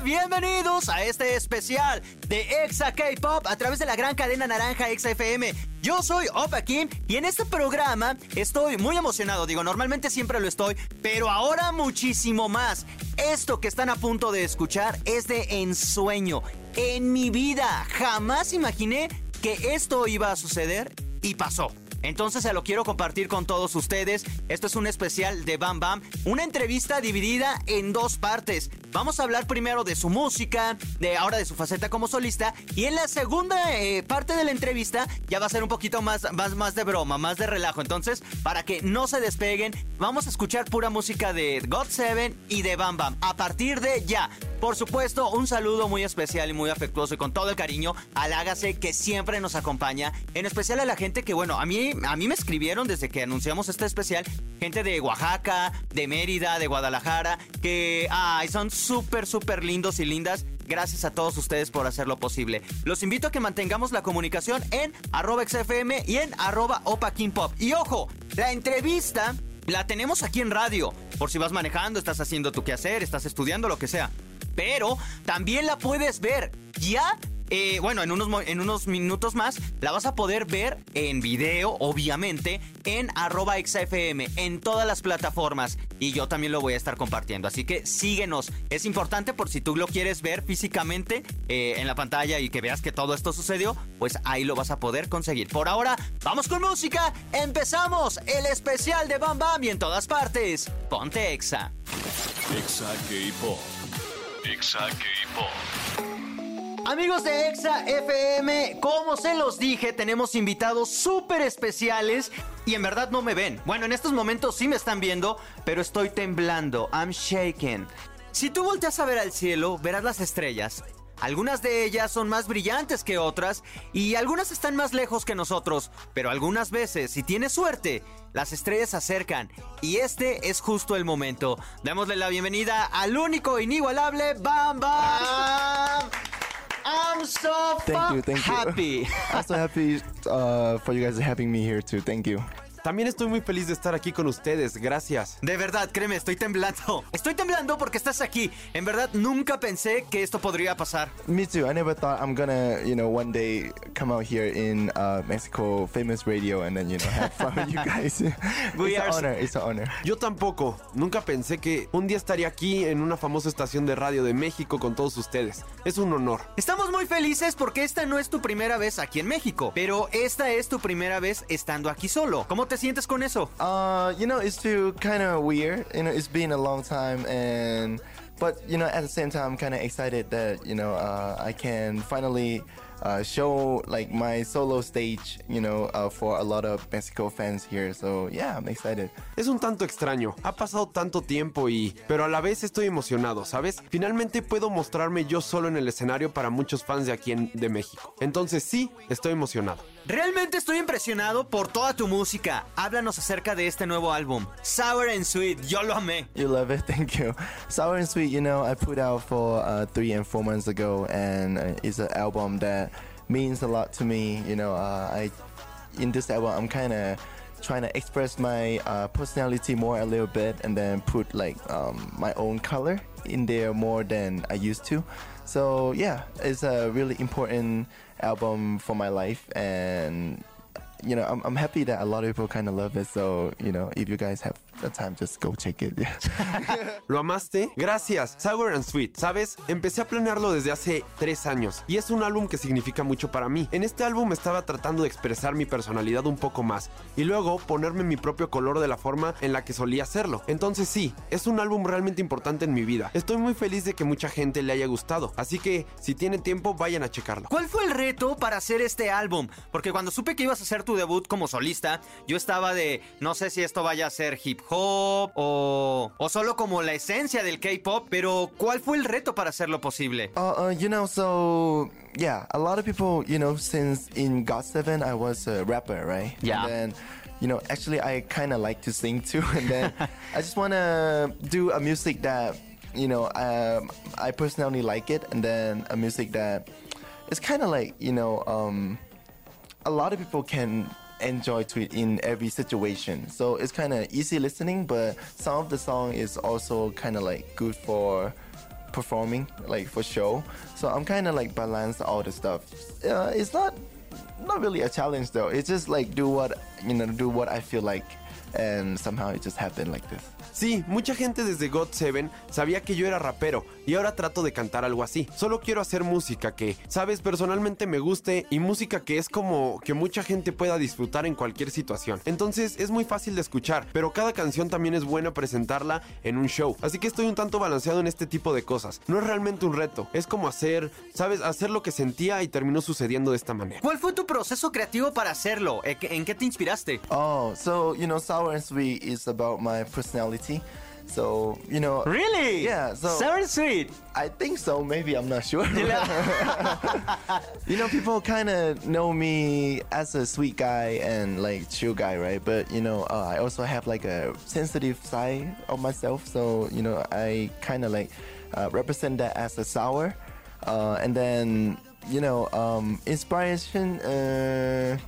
bienvenidos a este especial de Exa K-Pop a través de la gran cadena naranja Exa FM. Yo soy Opa Kim y en este programa estoy muy emocionado, digo, normalmente siempre lo estoy, pero ahora muchísimo más. Esto que están a punto de escuchar es de ensueño. En mi vida jamás imaginé que esto iba a suceder y pasó. Entonces se lo quiero compartir con todos ustedes. Esto es un especial de Bam Bam, una entrevista dividida en dos partes. Vamos a hablar primero de su música, de ahora de su faceta como solista, y en la segunda eh, parte de la entrevista ya va a ser un poquito más, más, más de broma, más de relajo. Entonces, para que no se despeguen, vamos a escuchar pura música de God Seven y de Bam Bam. A partir de ya. Por supuesto, un saludo muy especial y muy afectuoso y con todo el cariño al Hágase que siempre nos acompaña. En especial a la gente que, bueno, a mí, a mí me escribieron desde que anunciamos este especial. Gente de Oaxaca, de Mérida, de Guadalajara, que ay, son súper, súper lindos y lindas. Gracias a todos ustedes por hacerlo posible. Los invito a que mantengamos la comunicación en arroba XFM y en arroba Opa King Pop. Y ojo, la entrevista la tenemos aquí en radio. Por si vas manejando, estás haciendo tu quehacer, estás estudiando, lo que sea pero también la puedes ver ya. Eh, bueno, en unos, en unos minutos más la vas a poder ver en video, obviamente, en arroba XFM, en todas las plataformas. Y yo también lo voy a estar compartiendo. Así que síguenos. Es importante por si tú lo quieres ver físicamente eh, en la pantalla y que veas que todo esto sucedió, pues ahí lo vas a poder conseguir. Por ahora, vamos con música. Empezamos el especial de Bam Bam y en todas partes. Ponte Exa. Exa K-Pop. Exa Amigos de Exa FM, como se los dije, tenemos invitados súper especiales y en verdad no me ven. Bueno, en estos momentos sí me están viendo, pero estoy temblando. I'm shaking. Si tú volteas a ver al cielo, verás las estrellas. Algunas de ellas son más brillantes que otras y algunas están más lejos que nosotros, pero algunas veces, si tienes suerte, las estrellas se acercan y este es justo el momento. Démosle la bienvenida al único inigualable Bam Bam. I'm so thank you, thank happy. You. I'm so happy uh, for you guys having me here too. Thank you. También estoy muy feliz de estar aquí con ustedes, gracias. De verdad, créeme, estoy temblando. Estoy temblando porque estás aquí. En verdad, nunca pensé que esto podría pasar. Me too. I never thought I'm gonna, you know, one day come out here in uh, Mexico, famous radio, and then, you know, have fun with you guys. We it's are an honor. It's an honor. Yo tampoco. Nunca pensé que un día estaría aquí en una famosa estación de radio de México con todos ustedes. Es un honor. Estamos muy felices porque esta no es tu primera vez aquí en México, pero esta es tu primera vez estando aquí solo. ¿Cómo te sientes con eso? Uh, you know, it's feel kind of weird. You know, it's been a long time, and but you know, at the same time, I'm kind of excited that you know uh, I can finally. Uh, show like my solo stage, you know, uh, for a lot of Mexico fans here. So yeah, I'm excited. Es un tanto extraño. Ha pasado tanto tiempo y, pero a la vez estoy emocionado, ¿sabes? Finalmente puedo mostrarme yo solo en el escenario para muchos fans de aquí en, de México. Entonces sí, estoy emocionado. Realmente estoy impresionado por toda tu música. Háblanos acerca de este nuevo álbum, Sour and Sweet. Yo lo amé. You love it, thank you. Sour and Sweet, you know, I put out for uh, three and four months ago, and uh, it's an album that means a lot to me. You know, uh, I in this album, I'm kind of trying to express my uh, personality more a little bit, and then put like um, my own color in there more than I used to. So yeah, it's a really important album for my life, and you know, I'm, I'm happy that a lot of people kind of love it. So you know, if you guys have the time, just go check it. Yeah. ¿Lo amaste? Gracias. Sour and Sweet. ¿Sabes? Empecé a planearlo desde hace tres años y es un álbum que significa mucho para mí. En este álbum estaba tratando de expresar mi personalidad un poco más y luego ponerme mi propio color de la forma en la que solía hacerlo. Entonces sí, es un álbum realmente importante en mi vida. Estoy muy feliz de que mucha gente le haya gustado, así que si tienen tiempo vayan a checarlo. ¿Cuál fue el reto para hacer este álbum? Porque cuando supe que ibas a hacer tu debut como solista, yo estaba de, no sé si esto vaya a ser hip hop o, o solo como la esencia del K-pop, pero ¿cuál fue el reto para hacerlo posible? Uh, uh, you know, so yeah, a lot of people, you know, since in God Seven I was a rapper, right? Yeah. And then you know, actually I kind of like to sing too, and then I just want to do a music that you know um, I personally like it, and then a music that it's kind of like you know um, a lot of people can enjoy to it in every situation. So it's kind of easy listening, but some of the song is also kind of like good for performing, like for show. So I'm kind of like balance all the stuff. Uh, it's not not really a challenge though. It's just like do what you know, do what I feel like, and somehow it just happened like this. Sí, mucha gente desde God 7 sabía que yo era rapero y ahora trato de cantar algo así. Solo quiero hacer música que, sabes, personalmente me guste y música que es como que mucha gente pueda disfrutar en cualquier situación. Entonces es muy fácil de escuchar, pero cada canción también es buena presentarla en un show. Así que estoy un tanto balanceado en este tipo de cosas. No es realmente un reto, es como hacer, sabes, hacer lo que sentía y terminó sucediendo de esta manera. ¿Cuál fue tu proceso creativo para hacerlo? ¿En qué te inspiraste? Oh, so you know, Sour and Sweet is about my personality. So you know. Really? Yeah. So sour sweet. I think so. Maybe I'm not sure. you know, people kind of know me as a sweet guy and like chill guy, right? But you know, uh, I also have like a sensitive side of myself. So you know, I kind of like uh, represent that as a sour, uh, and then you know, um, inspiration. Uh,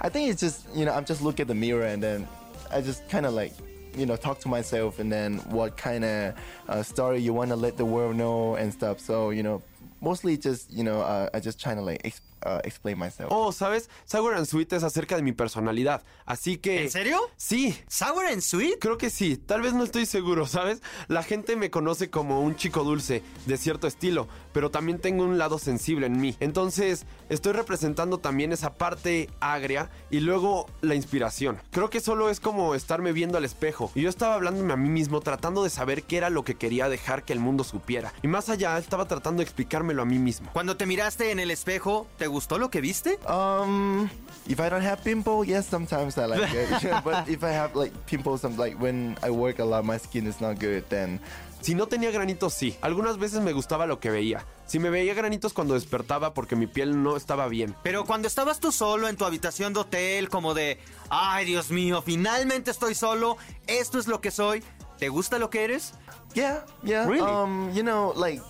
I think it's just you know, I'm just look at the mirror and then I just kind of like you know talk to myself and then what kind of uh, story you want to let the world know and stuff. So you know mostly just you know uh, I just trying to like uh, explain myself. Oh, ¿sabes? Sour and Sweet es acerca de mi personalidad. Así que. ¿En serio? Sí. ¿Sour and Sweet? Creo que sí. Tal vez no estoy seguro, ¿sabes? La gente me conoce como un chico dulce, de cierto estilo, pero también tengo un lado sensible en mí. Entonces, estoy representando también esa parte agria y luego la inspiración. Creo que solo es como estarme viendo al espejo. Y yo estaba hablándome a mí mismo, tratando de saber qué era lo que quería dejar que el mundo supiera. Y más allá, estaba tratando de explicármelo a mí mismo. Cuando te miraste en el espejo, ¿te gustó lo que viste? Um, if I don't have pimple, yes, sometimes I like it. but if I have like pimples, I'm like when I work a lot, my skin is not good. Then Si no tenía granitos, sí. Algunas veces me gustaba lo que veía. Si me veía granitos cuando despertaba porque mi piel no estaba bien. Pero cuando estabas tú solo en tu habitación de hotel, como de, ay Dios mío, finalmente estoy solo, esto es lo que soy, ¿te gusta lo que eres? Yeah, yeah. Really? Um, you know, like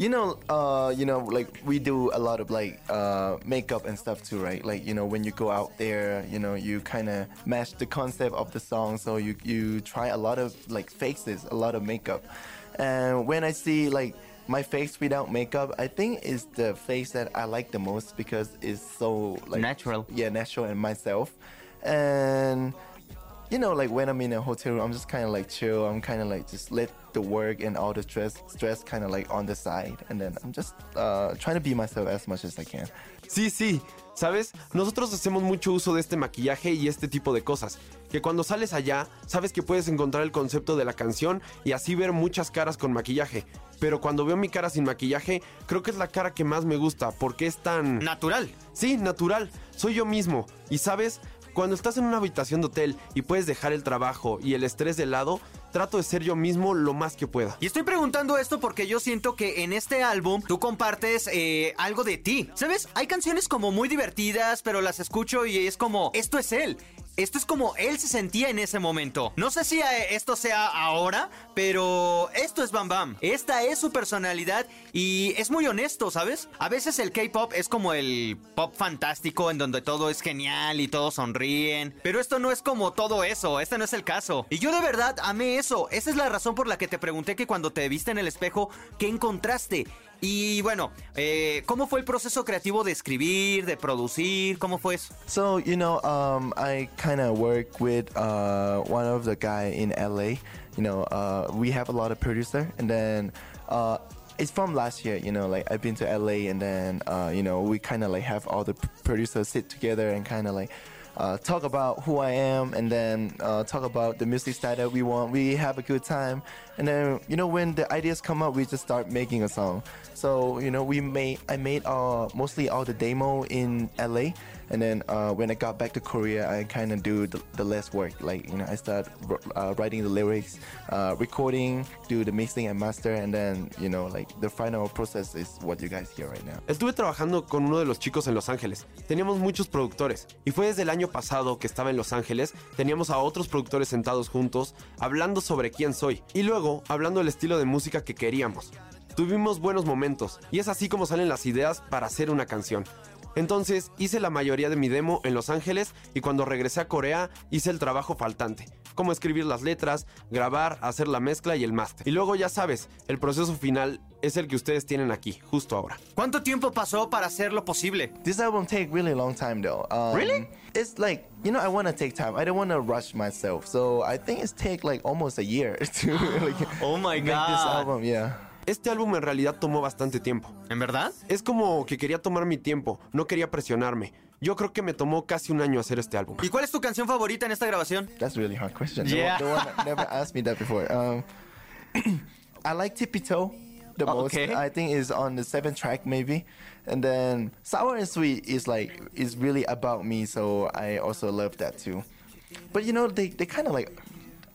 you know, uh, you know, like we do a lot of like uh, makeup and stuff too, right? Like you know, when you go out there, you know, you kind of match the concept of the song, so you you try a lot of like faces, a lot of makeup, and when I see like my face without makeup, I think is the face that I like the most because it's so like Natural. Yeah, natural and myself, and you know, like when I'm in a hotel room, I'm just kind of like chill. I'm kind of like just let the work and all the stress, stress kind of like on the side, and then I'm just uh, trying to be myself as much as I can. Sí, sí. ¿Sabes? Nosotros hacemos mucho uso de este maquillaje y este tipo de cosas. Que cuando sales allá, sabes que puedes encontrar el concepto de la canción y así ver muchas caras con maquillaje. Pero cuando veo mi cara sin maquillaje, creo que es la cara que más me gusta porque es tan... Natural. Sí, natural. Soy yo mismo. Y sabes, cuando estás en una habitación de hotel y puedes dejar el trabajo y el estrés de lado, trato de ser yo mismo lo más que pueda. Y estoy preguntando esto porque yo siento que en este álbum tú compartes eh, algo de ti. ¿Sabes? Hay canciones como muy divertidas, pero las escucho y es como, esto es él. Esto es como él se sentía en ese momento. No sé si eh, esto sea ahora, pero esto es Bam Bam. Esta es su personalidad y es muy honesto, ¿sabes? A veces el K-pop es como el pop fantástico en donde todo es genial y todos sonríen. Pero esto no es como todo eso, este no es el caso. Y yo de verdad amé eso. Esa es la razón por la que te pregunté que cuando te viste en el espejo, ¿qué encontraste? Y bueno, eh, ¿cómo fue el proceso creativo de escribir, de producir? ¿Cómo fue eso? So you know, um, I kind of work with uh, one of the guy in LA. You know, uh, we have a lot of producer, and then uh, it's from last year. You know, like I've been to LA, and then uh, you know we kind of like have all the producers sit together and kind of like. Uh, talk about who I am and then uh, talk about the music style that we want. We have a good time, and then you know when the ideas come up, we just start making a song. So you know we made I made uh, mostly all the demo in LA, And then uh, when I got back to Korea, I kind of do the, the less work. Like you know, I start uh, writing the lyrics, uh, recording, do the mixing and master, and then you know, like the final process is what you guys hear right now. Estuve trabajando con uno de los chicos en Los Ángeles. Teníamos muchos productores. Y fue desde el año pasado que estaba en Los Ángeles. Teníamos a otros productores sentados juntos, hablando sobre quién soy. Y luego, hablando del estilo de música que queríamos. Tuvimos buenos momentos. Y es así como salen las ideas para hacer una canción. Entonces hice la mayoría de mi demo en Los Ángeles y cuando regresé a Corea hice el trabajo faltante, como escribir las letras, grabar, hacer la mezcla y el máster. Y luego ya sabes, el proceso final es el que ustedes tienen aquí, justo ahora. ¿Cuánto tiempo pasó para hacerlo posible? This album take really long time though. Um, Really? It's like you know I want to take time. I don't want to rush myself. So I think it's take like almost a year to like Oh my make this God. album. Yeah. Este álbum en realidad tomó bastante tiempo. ¿En verdad? Es como que quería tomar mi tiempo, no quería presionarme. Yo creo que me tomó casi un año hacer este álbum. ¿Y cuál es tu canción favorita en esta grabación? That's a really hard question. Yeah. No, one, no one never asked me that before. Um, I like Tippy Toe the most. Okay. I think is on the seventh track maybe, and then Sour and Sweet is like is really about me. So I also love that too. But you know they they kind of like.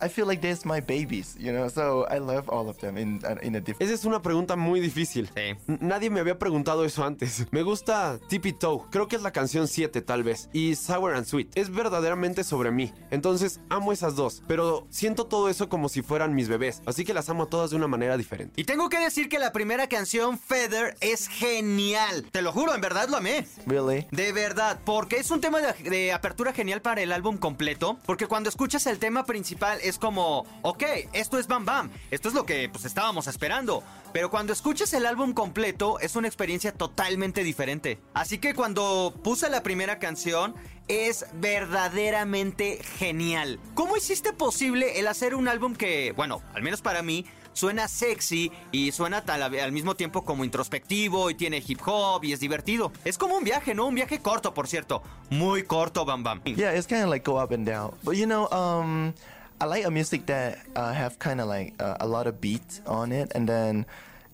I feel like there's my babies, you know, so I love all of them in in a different. Esa es una pregunta muy difícil. Sí. Nadie me había preguntado eso antes. Me gusta Tippy Toe, creo que es la canción 7 tal vez, y Sour and Sweet. Es verdaderamente sobre mí. Entonces amo esas dos, pero siento todo eso como si fueran mis bebés, así que las amo a todas de una manera diferente. Y tengo que decir que la primera canción, Feather, es genial. Te lo juro, en verdad lo amé. Really? De verdad, porque es un tema de, de apertura genial para el álbum completo. Porque cuando escuchas el tema principal es como, ok, esto es Bam Bam, esto es lo que pues estábamos esperando. Pero cuando escuchas el álbum completo es una experiencia totalmente diferente. Así que cuando puse la primera canción es verdaderamente genial. ¿Cómo hiciste posible el hacer un álbum que, bueno, al menos para mí, suena sexy y suena tal- al mismo tiempo como introspectivo y tiene hip hop y es divertido. Es como un viaje, ¿no? Un viaje corto, por cierto. Muy corto, Bam Bam. Yeah, it's kind of like go up and down. But you know, um, I like a music that uh, have kind of like uh, a lot of beat on it, and then,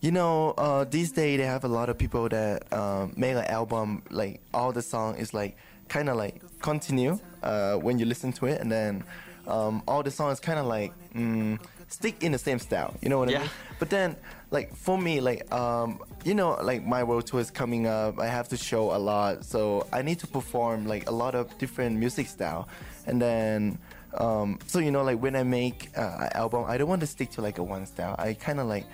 you know, uh, these days they have a lot of people that um, make an album like all the song is like kind of like continue uh, when you listen to it, and then um, all the songs kind of like mm, stick in the same style. You know what I mean? But then, like for me, like um, you know, like my world tour is coming up. I have to show a lot, so I need to perform like a lot of different music style, and then. Um, so you know, like when I make uh, an album, I don't want to stick to like a one style. I kind of like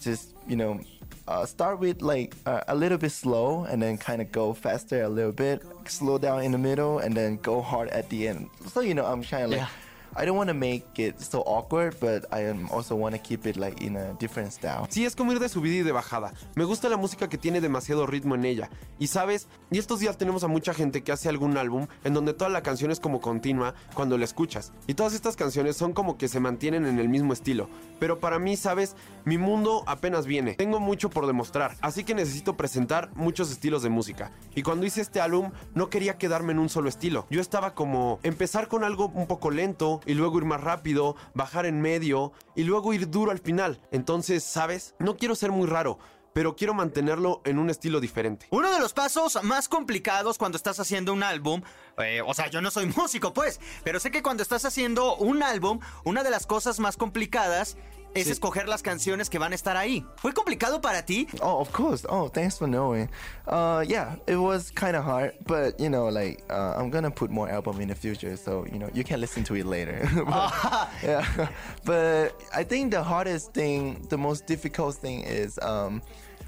just you know uh, start with like uh, a little bit slow, and then kind of go faster a little bit, slow down in the middle, and then go hard at the end. So you know, I'm trying to like Yeah. I don't want to make it so awkward, but I also want to keep it like in a different style. Sí, es como ir de subida y de bajada. Me gusta la música que tiene demasiado ritmo en ella. Y sabes, y estos días tenemos a mucha gente que hace algún álbum en donde toda la canción es como continua cuando la escuchas. Y todas estas canciones son como que se mantienen en el mismo estilo. Pero para mí, sabes, mi mundo apenas viene. Tengo mucho por demostrar, así que necesito presentar muchos estilos de música. Y cuando hice este álbum, no quería quedarme en un solo estilo. Yo estaba como empezar con algo un poco lento y luego ir más rápido, bajar en medio y luego ir duro al final. Entonces, ¿sabes? No quiero ser muy raro, pero quiero mantenerlo en un estilo diferente. Uno de los pasos más complicados cuando estás haciendo un álbum, eh, o sea, yo no soy músico pues, pero sé que cuando estás haciendo un álbum, una de las cosas más complicadas es Sí. escoger las canciones que van a estar ahí. ¿Fue complicado para ti? Oh, of course. Oh, thanks for knowing. Uh, yeah, it was kind of hard, but you know, like uh, I'm gonna put more album in the future, so you know you can listen to it later. But- yeah, but I think the hardest thing, the most difficult thing is um,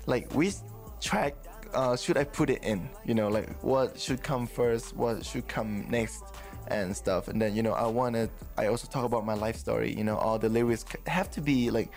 like which track uh, should I put it in? You know, like what should come first, what should come next, and stuff. And then you know, I wanted. I also talk about my life story. You know, all the lyrics have to be like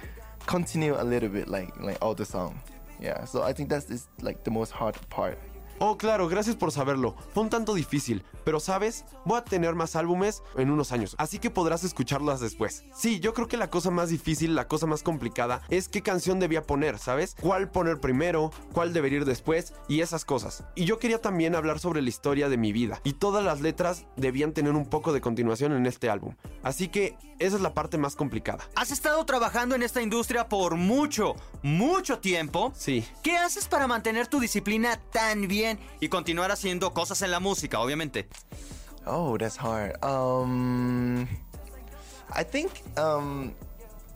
continue a little bit, like like all the song. Yeah. So I think that's is like the most hard part. Oh, claro, gracias por saberlo. Fue un tanto difícil, pero sabes, voy a tener más álbumes en unos años, así que podrás escucharlas después. Sí, yo creo que la cosa más difícil, la cosa más complicada, es qué canción debía poner, ¿sabes? ¿Cuál poner primero? ¿Cuál debería ir después? Y esas cosas. Y yo quería también hablar sobre la historia de mi vida, y todas las letras debían tener un poco de continuación en este álbum. Así que esa es la parte más complicada. Has estado trabajando en esta industria por mucho, mucho tiempo. Sí. ¿Qué haces para mantener tu disciplina tan bien bien y continuar haciendo cosas en la música, obviamente? Oh, that's hard. Um, I think um,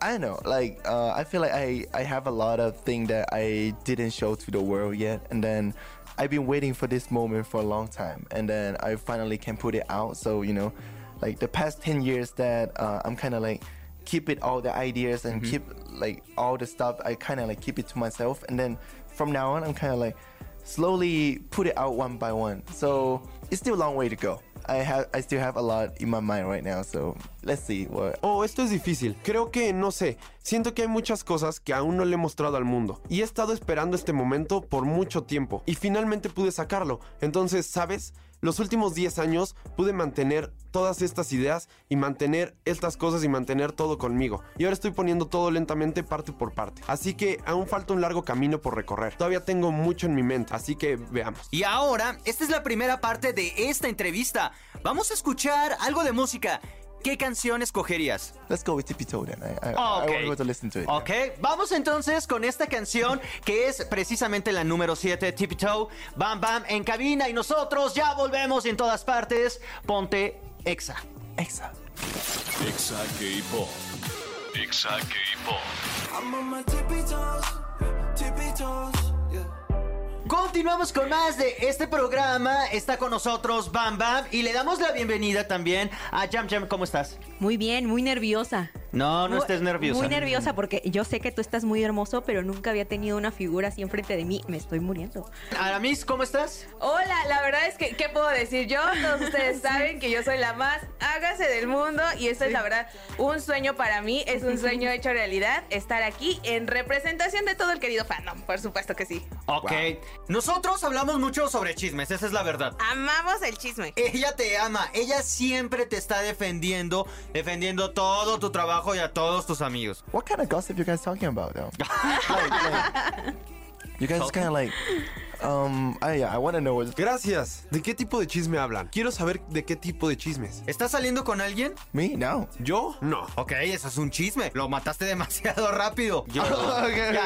I don't know. Like uh, I feel like I I have a lot of things that I didn't show to the world yet, and then I've been waiting for this moment for a long time, and then I finally can put it out. So you know, like the past ten years that uh, I'm kind of like keep it all the ideas and keep like all the stuff. I kind of like keep it to myself, and then from now on, I'm kind of like slowly put it out one by one. So it's still a long way to go. I have I still have a lot in my mind right now. So let's see what. Oh, esto es difícil. Creo que, no sé, siento que hay muchas cosas que aún no le he mostrado al mundo. Y he estado esperando este momento por mucho tiempo. Y finalmente pude sacarlo. Entonces, ¿sabes? Los últimos 10 años pude mantener todas estas ideas y mantener estas cosas y mantener todo conmigo. Y ahora estoy poniendo todo lentamente parte por parte. Así que aún falta un largo camino por recorrer. Todavía tengo mucho en mi mente, así que veamos. Y ahora, esta es la primera parte de esta entrevista. Vamos a escuchar algo de música. ¿Qué canción escogerías? Let's go with Tippy Toe then. I, I, I ok. want to go to listen to it. Ok, vamos entonces con esta canción que es precisamente la número 7, Tippy Toe, Bam Bam en cabina y nosotros ya volvemos en todas partes. Ponte Exa. Exa. Exa K-Pop. Exa K-Pop. I'm on my tippy toes, tippy toes. Continuamos con más de este programa. Está con nosotros Bam Bam y le damos la bienvenida también a Jam Jam. ¿Cómo estás? Muy bien, muy nerviosa. No, no Muy- estés nerviosa. Muy nerviosa porque yo sé que tú estás muy hermoso, pero nunca había tenido una figura así enfrente de mí. Me estoy muriendo. Aramis, ¿cómo estás? Hola, la verdad es que, ¿qué puedo decir yo? Todos ustedes saben que yo soy la más hágase del mundo y esto es la verdad un sueño para mí, es un sueño hecho realidad, estar aquí en representación de todo el querido fandom, por supuesto que sí. Ok. Nosotros hablamos mucho sobre chismes, esa es la verdad. Amamos el chisme. Ella te ama, ella siempre te está defendiendo, defendiendo todo tu trabajo y a todos tus amigos. What kind of gossip you guys talking about though? like, like, you guys kind of like, um, I yeah, I want to know what. Gracias. ¿De qué tipo de chisme hablan? Quiero saber de qué tipo de chismes. ¿Estás saliendo con alguien? Me no. ¿Yo? No. Ok, eso es un chisme. Lo mataste demasiado rápido. Yo. okay.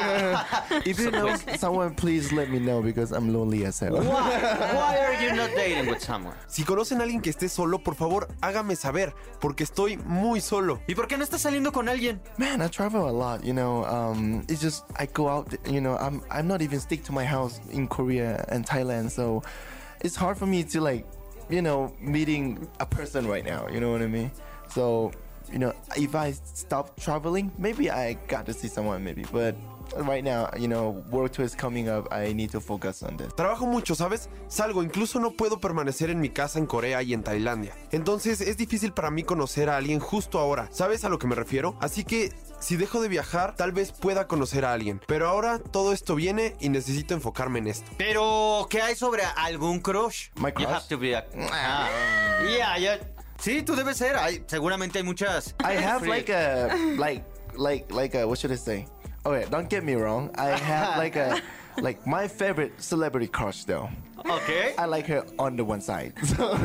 if you know someone, please let me know because I'm lonely as hell. Why? Why are you not dating with someone? Si conocen a alguien que esté solo, por favor, hágame saber, porque estoy muy solo. ¿Y por qué no estás saliendo con alguien? Man, I travel a lot. You know, um, it's just I go out. You know, I'm I'm not even stick to my house in Korea and Thailand, so it's hard for me to like, you know, meeting a person right now. You know what I mean? So, you know, if I stop traveling, maybe I got to see someone, maybe. But right now, you know, work tour is coming up. I need to focus on this. Trabajo mucho, ¿sabes? Salgo, incluso no puedo permanecer en mi casa en Corea y en Tailandia. Entonces es difícil para mí conocer a alguien justo ahora. ¿Sabes a lo que me refiero? Así que si dejo de viajar, tal vez pueda conocer a alguien. Pero ahora todo esto viene y necesito enfocarme en esto. Pero, ¿qué hay sobre algún crush? My You crush? have to be a- Ah, yeah, yeah. Sí, tú debes ser. Hay, seguramente hay muchas. I have like a like like like a what should I say? Okay, don't get me wrong. I have like a like my favorite celebrity crush though. Ok. I like her on the one side. So,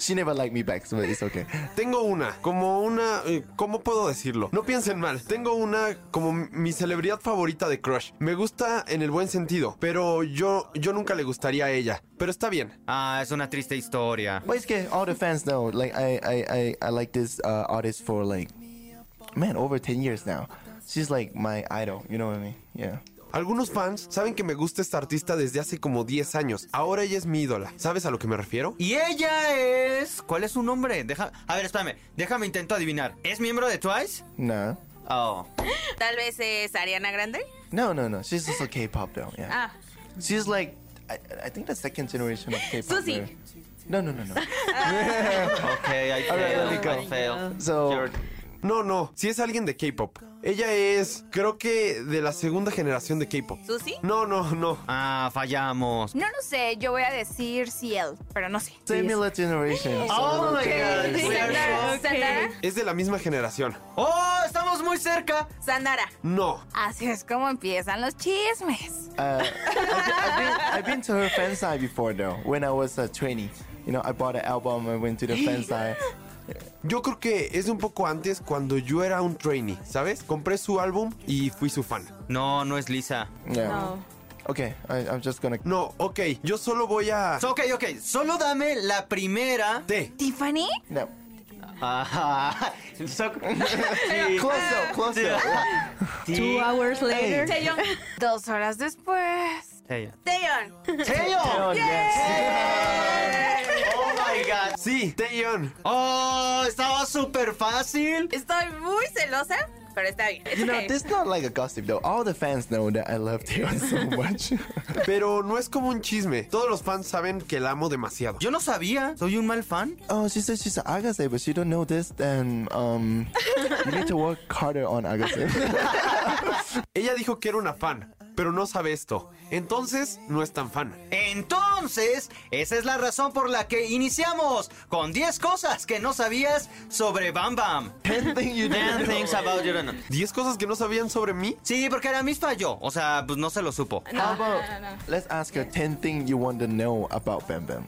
she never liked me back, so it's okay. Tengo una, como una, eh, ¿cómo puedo decirlo? No piensen mal, tengo una como mi celebridad favorita de Crush. Me gusta en el buen sentido, pero yo, yo nunca le gustaría a ella. Pero está bien. Ah, es una triste historia. But it's okay. All the fans know. Like I I I, I like this uh, artist for like man over ten years now. She's like my idol. You know what I mean? Yeah. Algunos fans saben que me gusta esta artista desde hace como 10 años. Ahora ella es mi ídola. ¿Sabes a lo que me refiero? Y ella es. ¿Cuál es su nombre? Deja... A ver, espérame. Déjame intento adivinar. ¿Es miembro de Twice? No. Oh. Tal vez es Ariana Grande. No, no, no. She's just a K-pop though. Yeah. Ah, She's like, I, I think the second generation of K-pop. There. No, no, no, no. Ok, I fail. let me go. I fail. So- You're- No, no, si es alguien de K-pop. Ella es, creo que de la segunda generación de K-pop. ¿Susi? No, no, no. Ah, fallamos. No lo sé, yo voy a decir Ciel, pero no sé. Similar generation. Oh my god. we are Sandara, Es de la misma generación. Oh, estamos muy cerca. Sandara. No. Así es como empiezan los chismes. Uh, I've, been, I've been to her fan side before though. When I was a trainee, you know, I bought an album and went to the fan side. Yo creo que es un poco antes cuando yo era un trainee, ¿sabes? Compré su álbum y fui su fan. No, no es Lisa. Yeah. No. Okay, I, I'm just gonna. No, ok, yo solo voy a... Ok, ok, solo dame la primera. Té. ¿Tiffany? No. Ajá. So- Sí. Close up, close up. Sí. Two hours later. Taeyong. Dos horas después. Taeyong. Oh my god. Sí, Taeyeon. Oh, estaba súper fácil. Estoy muy celosa, pero está bien. You know, this is not like a gossip though. All the fans know that I love Taeyeon so much. Pero no es como un chisme. Todos los fans saben que la amo demasiado. Yo no sabía. ¿Soy un mal fan? oh, she said she's Agase, but she don't know this. Then um, you need to work harder on Agase. Ella dijo que era una fan, pero no sabe esto. Entonces, no es tan fan. Entonces, esa es la razón por la que iniciamos con 10 cosas que no sabías sobre Bam Bam. Ten things you 10 didn't know. things about you don't know. ¿10 cosas que no sabían sobre mí? Sí, porque era mis falló. O sea, pues no se lo supo. How about let's ask her ten things you want to know about Bam Bam.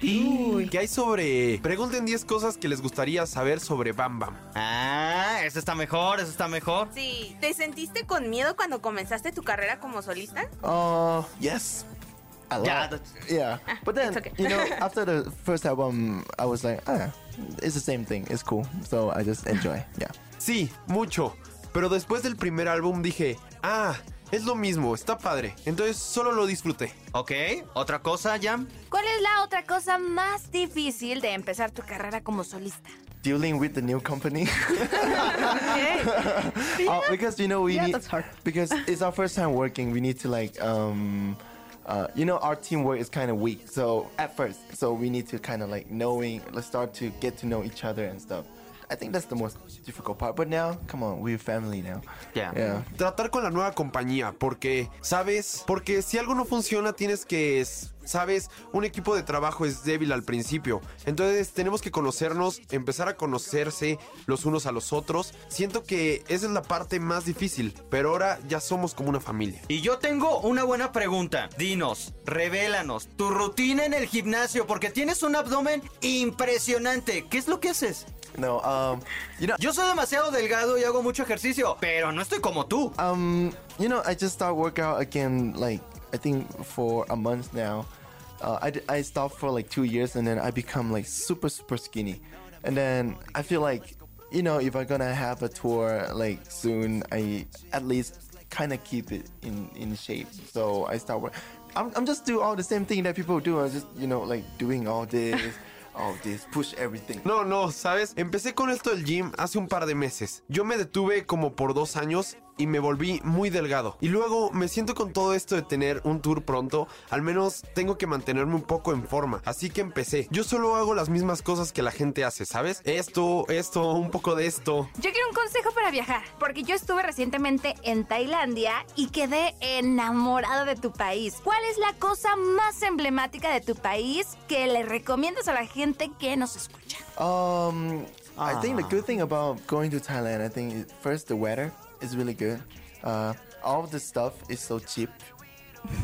¿Qué hay sobre...? Pregunten 10 cosas que les gustaría saber sobre Bam Bam. Ah, eso está mejor, eso está mejor. Sí. ¿Te sentiste con miedo cuando comenzaste tu carrera como solista? Uh, yes. A lot. Yeah, that's- yeah. But then, okay. you know, after the first album, I was like, ah, it's the same thing. It's cool. So I just enjoy. Yeah. Sí, mucho. Pero después del primer álbum dije, ah, es lo mismo, está padre. Entonces solo lo disfruté. Ok, otra cosa, Jam. ¿Cuál es la otra cosa más difícil de empezar tu carrera como solista? Dealing with the new company. Uh, because you know we Yeah, need that's hard. because it's our first time working. We need to like um. Uh, you know our teamwork is kind of weak so at first so we need to kind of like knowing let's start to get to know each other and stuff i think that's the most difficult part but now come on we're family now Yeah. yeah Tratar con la nueva compañía, porque, ¿sabes? Porque si algo no funciona tienes que, ¿sabes? Un equipo de trabajo es débil al principio. Entonces tenemos que conocernos, empezar a conocerse los unos a los otros. Siento que esa es la parte más difícil, pero ahora ya somos como una familia. Y yo tengo una buena pregunta. Dinos, revélanos tu rutina en el gimnasio porque tienes un abdomen impresionante. ¿Qué es lo que haces? No um you know Yo soy demasiado delgado y hago mucho ejercicio, pero no estoy como tú. Um, you know, I just start workout again. Like I think for a month now. Uh, I, I stopped for like two years and then I become like super super skinny, and then I feel like, you know, if I'm gonna have a tour like soon, I at least kind of keep it in in shape. So I start work. I'm I'm just do all the same thing that people do. I'm just you know like doing all this, this, push everything. No, no, ¿sabes? Empecé con esto del gym hace un par de meses. Yo me detuve como por dos años y me volví muy delgado. Y luego me siento con todo esto de tener un tour pronto, al menos tengo que mantenerme un poco en forma. Así que empecé. Yo solo hago las mismas cosas que la gente hace, ¿sabes? Esto, esto, un poco de esto. Yo quiero un consejo para viajar, porque yo estuve recientemente en Tailandia y quedé enamorada de tu país. ¿Cuál es la cosa más emblemática de tu país que le recomiendas a la gente que nos escucha? Um, I think the good thing about going to Thailand, I think first the weather is really good. Uh, all the stuff is so cheap.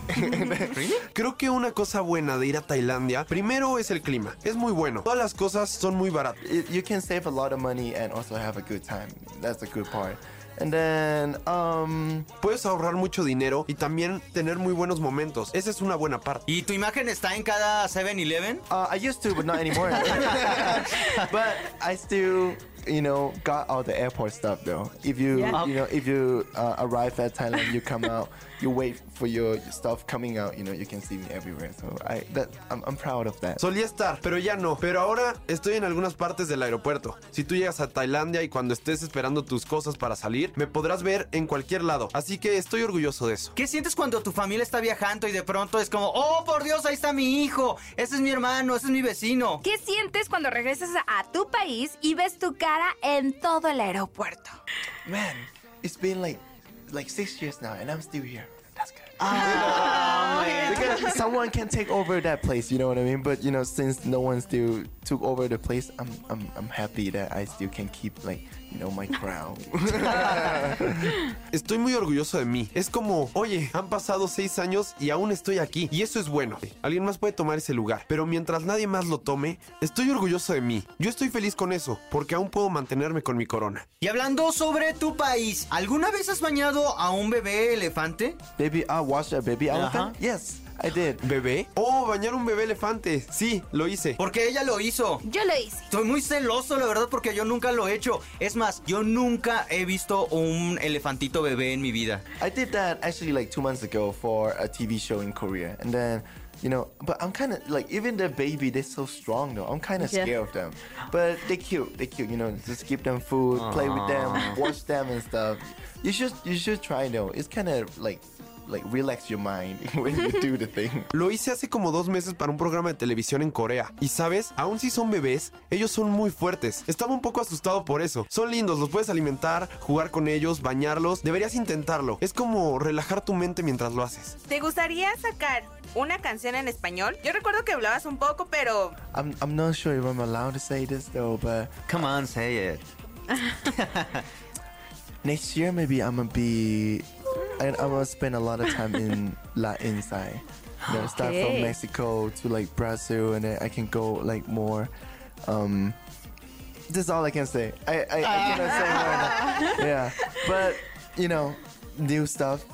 Creo que una cosa buena de ir a Tailandia, primero es el clima. Es muy bueno. Todas las cosas son muy baratas. You can save a lot of money and also have a good time. That's the good part. And then, um, Puedes ahorrar mucho dinero y también tener muy buenos momentos. Esa es una buena parte. ¿Y tu imagen está en cada 7-Eleven? uh, I used to, but not anymore. but I still, you know, got all the airport stuff though. If you, Yeah. you know, if you uh, arrive at Thailand, you come out, you wait for your stuff coming out. You know, you can see me everywhere. So I, that, I'm, I'm proud of that. Solía estar, pero ya no. Pero ahora estoy en algunas partes del aeropuerto. Si tú llegas a Tailandia y cuando estés esperando tus cosas para salir, me podrás ver en cualquier lado. Así que estoy orgulloso de eso. ¿Qué sientes cuando tu familia está viajando y de pronto es como, oh, por Dios, ahí está mi hijo, ese es mi hermano, ese es mi vecino? ¿Qué sientes cuando regresas a tu país y ves tu cara en todo el aeropuerto? Man, it's been like like six years now, and I'm still here. Good. Ah, because someone can take over that place, you know what I mean? But you know, since no one still took over the place, I'm I'm I'm happy that I still can keep like you know my crown. Estoy muy orgulloso de mí. Es como, oye, han pasado seis años y aún estoy aquí. Y eso es bueno. Alguien más puede tomar ese lugar. Pero mientras nadie más lo tome, estoy orgulloso de mí. Yo estoy feliz con eso, porque aún puedo mantenerme con mi corona. Y hablando sobre tu país, ¿alguna vez has bañado a un bebé elefante? baby, I watched a baby elephant. Yes, I did. ¿Bebé? Oh, bañar un bebé elefante. Sí, lo hice. Porque ella lo hizo. Yo lo hice. Estoy muy celoso, la verdad, porque yo nunca lo he hecho. Es más, yo nunca he visto un elefantito bebé en mi vida. I did that actually like two months ago for a TV show in Korea, and then. You know, but I'm kind of like even the baby. They're so strong though. I'm kind of Yeah. scared of them, but they're cute. They're cute. You know, just give them food, play with them, watch them and stuff. You should you should try though. It's kind of like like relax your mind when you do the thing. Lo hice hace como dos meses para un programa de televisión en Corea. Y sabes, aún si son bebés, ellos son muy fuertes. Estaba un poco asustado por eso. Son lindos, los puedes alimentar, jugar con ellos, bañarlos. Deberías intentarlo. Es como relajar tu mente mientras lo haces. ¿Te gustaría sacar una canción en español? Yo recuerdo que hablabas un poco, pero I'm I'm not sure if I'm allowed to say this though, but Come on, say it. next year maybe I'm gonna be I, I'm gonna spend a lot of time in Latin side. You know, start from Mexico to like Brazil, and then I can go like more. Um, this is all I can say. I I, I cannot say more. Than, yeah, but you know, new stuff.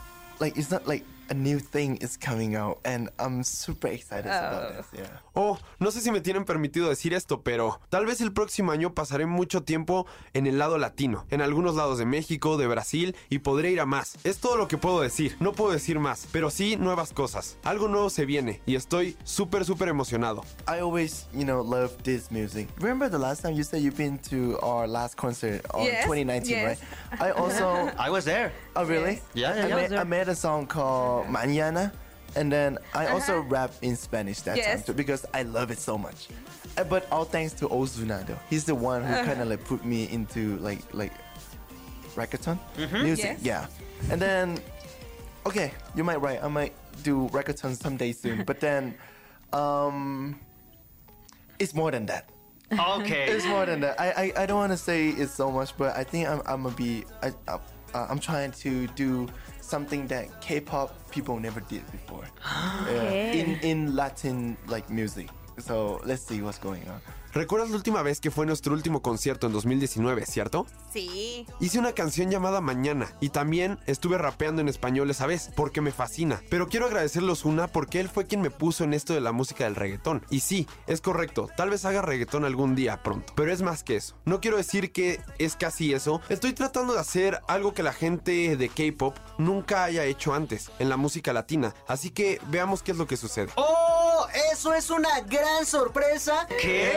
Like it's not like a new thing is coming out, and I'm super excited about this. Yeah. Oh, no sé si me tienen permitido decir esto, pero tal vez el próximo año pasaré mucho tiempo en el lado latino, en algunos lados de México, de Brasil, y podré ir a más. Es todo lo que puedo decir, no puedo decir más, pero sí nuevas cosas. Algo nuevo se viene y estoy súper, súper emocionado. I always, you know, love this music. Remember the last time you said you've been to our last concert on Yes, 2019, yes. right? I also, I was there. oh really? Yeah, yeah, I, yeah. made, I made a song called Mañana, and then I also rap in Spanish that time too because I love it so much. Uh, But all thanks to Ozuna though. He's the one who kind of like put me into like like reggaeton music. Yes. Yeah, and then okay, you might right. I might do reggaeton someday soon, but then um, it's more than that. Okay. It's more than that. I I, I don't want to say it's so much, but I think I'm I'm gonna be I, I uh, I'm trying to do something that K-pop people never did before. Yeah, in in Latin like music. So let's see what's going on. ¿Recuerdas la última vez que fue nuestro último concierto en 2019, cierto? sí. Hice una canción llamada Mañana y también estuve rapeando en español esa vez porque me fascina. Pero quiero agradecerle a Ozuna porque él fue quien me puso en esto de la música del reggaetón. Y sí, es correcto, tal vez haga reggaetón algún día pronto. Pero es más que eso. No quiero decir que es casi eso. Estoy tratando de hacer algo que la gente de K-pop nunca haya hecho antes en la música latina. Así que veamos qué es lo que sucede. ¡Oh! Eso es una gran sorpresa. ¿Qué?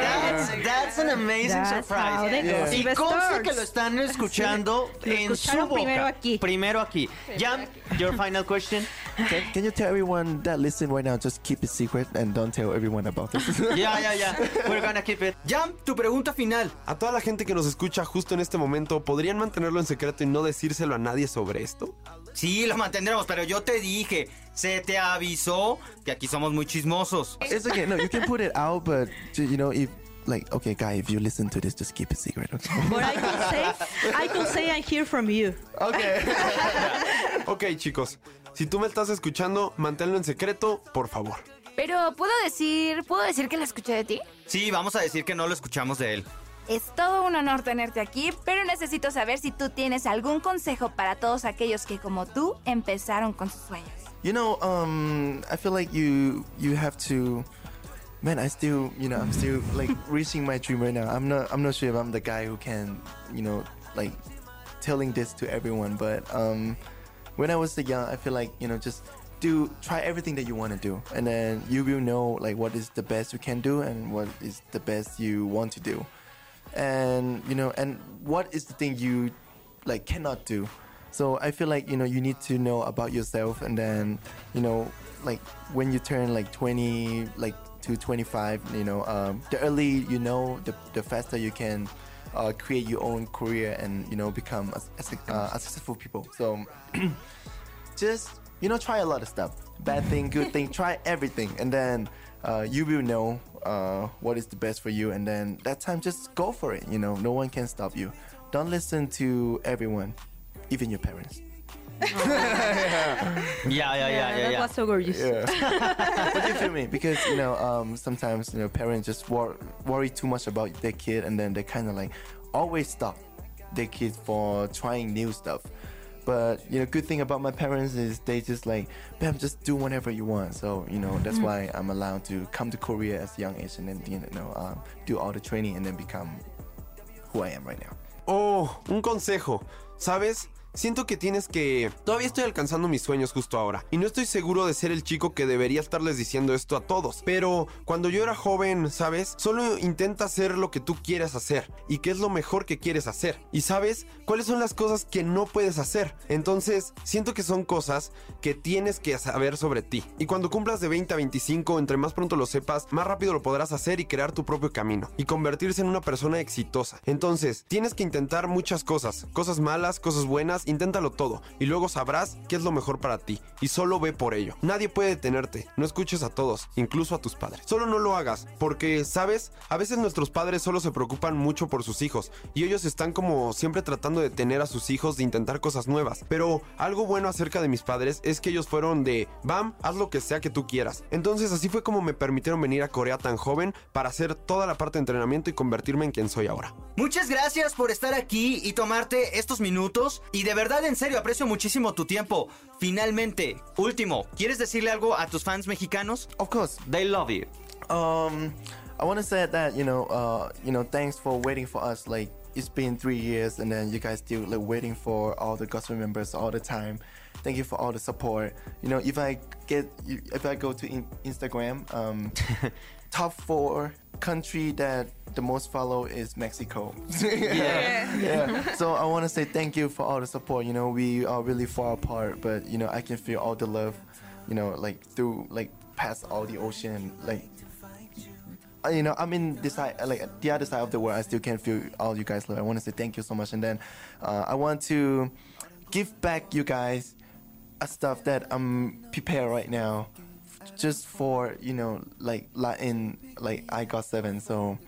That's, that's an amazing That's surprise. gossip Y conste que lo están escuchando Lo en su boca. primero aquí. Primero aquí. Jam, your final question. Can, can you tell everyone that listen right now just keep it secret and don't tell everyone about this? Ya, ya, ya. We're gonna keep it. Jam, tu pregunta final. A toda la gente que nos escucha justo en este momento, ¿podrían mantenerlo en secreto y no decírselo a nadie sobre esto? Sí, lo mantendremos, pero yo te dije, se te avisó que aquí somos muy chismosos. it's okay. No, you can put it out, but you know if like okay, guy, if you listen to this, just keep it secret. Okay. But I could say, I could say I hear from you. okay. Ok, chicos, si tú me estás escuchando, manténlo en secreto, por favor. Pero puedo decir, puedo decir que la escuché de ti. Sí, vamos a decir que no lo escuchamos de él. Es todo un honor tenerte aquí, pero necesito saber si tú tienes algún consejo para todos aquellos que como tú empezaron con sus sueños. You know, um, I feel like you you have to. Man, I still, you know, I'm still like reaching my dream right now. I'm not, I'm not sure if I'm the guy who can, you know, like telling this to everyone. But um, when I was young, I feel like you know, just do try everything that you want to do, and then you will know like what is the best you can do and what is the best you want to do, and you know, and what is the thing you like cannot do. So I feel like you know you need to know about yourself, and then you know, like when you turn like 20, like to 25, you know, um, the early you know, the the faster you can uh, create your own career and you know become a, uh, successful people. So just you know, try a lot of stuff. Bad thing, good thing, try everything, and then uh, you will know uh, what is the best for you. And then that time, just go for it. You know, no one can stop you. Don't listen to everyone, even your parents. Yeah, yeah, yeah, yeah, that yeah. was so gorgeous. but you feel me? Because you know, um, sometimes you know parents just wor- worry too much about their kid, and then they kind of like always stop their kids for trying new stuff. But you know, good thing about my parents is they just like, Bam, just do whatever you want. So you know, that's why I'm allowed to come to Korea as a young age and then you know, um, do all the training and then become who I am right now. Oh, un consejo. ¿Sabes? Siento que tienes que... Todavía estoy alcanzando mis sueños justo ahora. Y no estoy seguro de ser el chico que debería estarles diciendo esto a todos. Pero cuando yo era joven, ¿sabes? Solo intenta hacer lo que tú quieres hacer. Y qué es lo mejor que quieres hacer. Y sabes cuáles son las cosas que no puedes hacer. Entonces, siento que son cosas que tienes que saber sobre ti. Y cuando cumplas de 20 a 25, entre más pronto lo sepas, más rápido lo podrás hacer y crear tu propio camino. Y convertirse en una persona exitosa. Entonces, tienes que intentar muchas cosas. Cosas malas, cosas buenas, inténtalo todo. Y luego sabrás qué es lo mejor para ti. Y solo ve por ello. Nadie puede detenerte. No escuches a todos, incluso a tus padres. Solo no lo hagas. Porque, ¿sabes? A veces nuestros padres solo se preocupan mucho por sus hijos. Y ellos están como siempre tratando de tener a sus hijos de intentar cosas nuevas. Pero algo bueno acerca de mis padres es que ellos fueron de, Bam, haz lo que sea que tú quieras. Entonces así fue como me permitieron venir a Corea tan joven para hacer toda la parte de entrenamiento y convertirme en quien soy ahora. Muchas gracias por estar aquí y tomarte estos minutos. Y de verdad, en serio, aprecio muchísimo tu tiempo. Finalmente, último, ¿quieres decirle algo a tus fans mexicanos? Of course, They love you. Um, I want to say that you know, uh, you know, thanks for waiting for us. Like it's been three years, and then you guys still like waiting for all the gospel members all the time. Thank you for all the support. You know, if I get, if I go to in- Instagram, um, top four country that the most follow is Mexico. yeah. yeah. So I want to say thank you for all the support. You know, we are really far apart, but you know, I can feel all the love. You know, like through like past all the ocean, like uh, you know, I'm in this side, like the other side of the world. I still can feel all you guys love. I want to say thank you so much, and then uh, I want to give back you guys a stuff that I'm prepared right now, just for you know, like Latin, like I got seven. So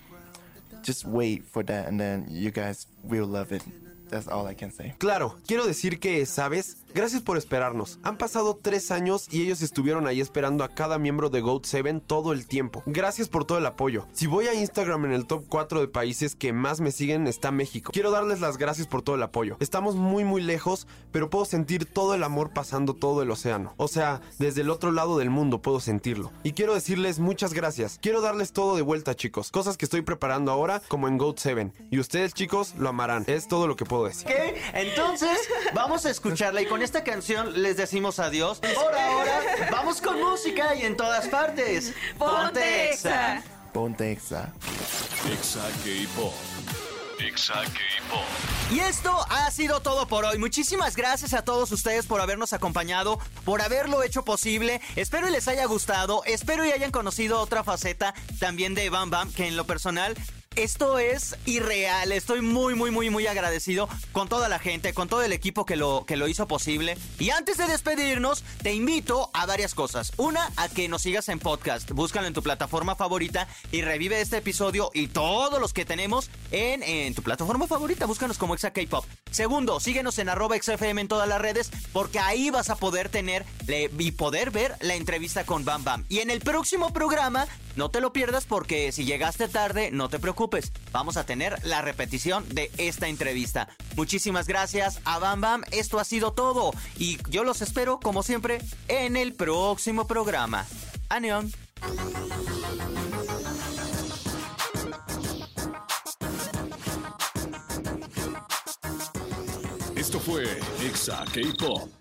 just wait for that, and then you guys will love it. That's all I can say. Claro, quiero decir que, ¿sabes? Gracias por esperarnos. Han pasado tres años y ellos estuvieron ahí esperando a cada miembro de Goat 7 todo el tiempo. Gracias por todo el apoyo. Si voy a Instagram en el top 4 de países que más me siguen está México. Quiero darles las gracias por todo el apoyo. Estamos muy muy lejos, pero puedo sentir todo el amor pasando todo el océano. O sea, desde el otro lado del mundo puedo sentirlo. Y quiero decirles muchas gracias. Quiero darles todo de vuelta, chicos. Cosas que estoy preparando ahora como en Goat 7. Y ustedes, chicos, lo amarán. Es todo lo que puedo decir. ¿Ok? Entonces, vamos a escucharla y con esta canción les decimos adiós. Por ahora, vamos con música y en todas partes. Ponte Exa. Ponte Exa. Exa K-Pop. Exa K-Pop. Y esto ha sido todo por hoy. Muchísimas gracias a todos ustedes por habernos acompañado, por haberlo hecho posible. Espero y les haya gustado. Espero y hayan conocido otra faceta también de Bam Bam, que en lo personal esto es irreal. Estoy muy, muy, muy, muy agradecido con toda la gente, con todo el equipo que lo, que lo hizo posible. Y antes de despedirnos, te invito a varias cosas. Una, a que nos sigas en podcast. Búscalo en tu plataforma favorita y revive este episodio y todos los que tenemos en, en tu plataforma favorita. Búscanos como Exa. Segundo, síguenos en arroba XFM en todas las redes porque ahí vas a poder tener le- y poder ver la entrevista con Bam Bam. Y en el próximo programa, no te lo pierdas porque si llegaste tarde, no te preocupes. Vamos a tener la repetición de esta entrevista. Muchísimas gracias a Bam Bam. Esto ha sido todo. Y yo los espero, como siempre, en el próximo programa. Aneon. Esto fue Exa K-Pop.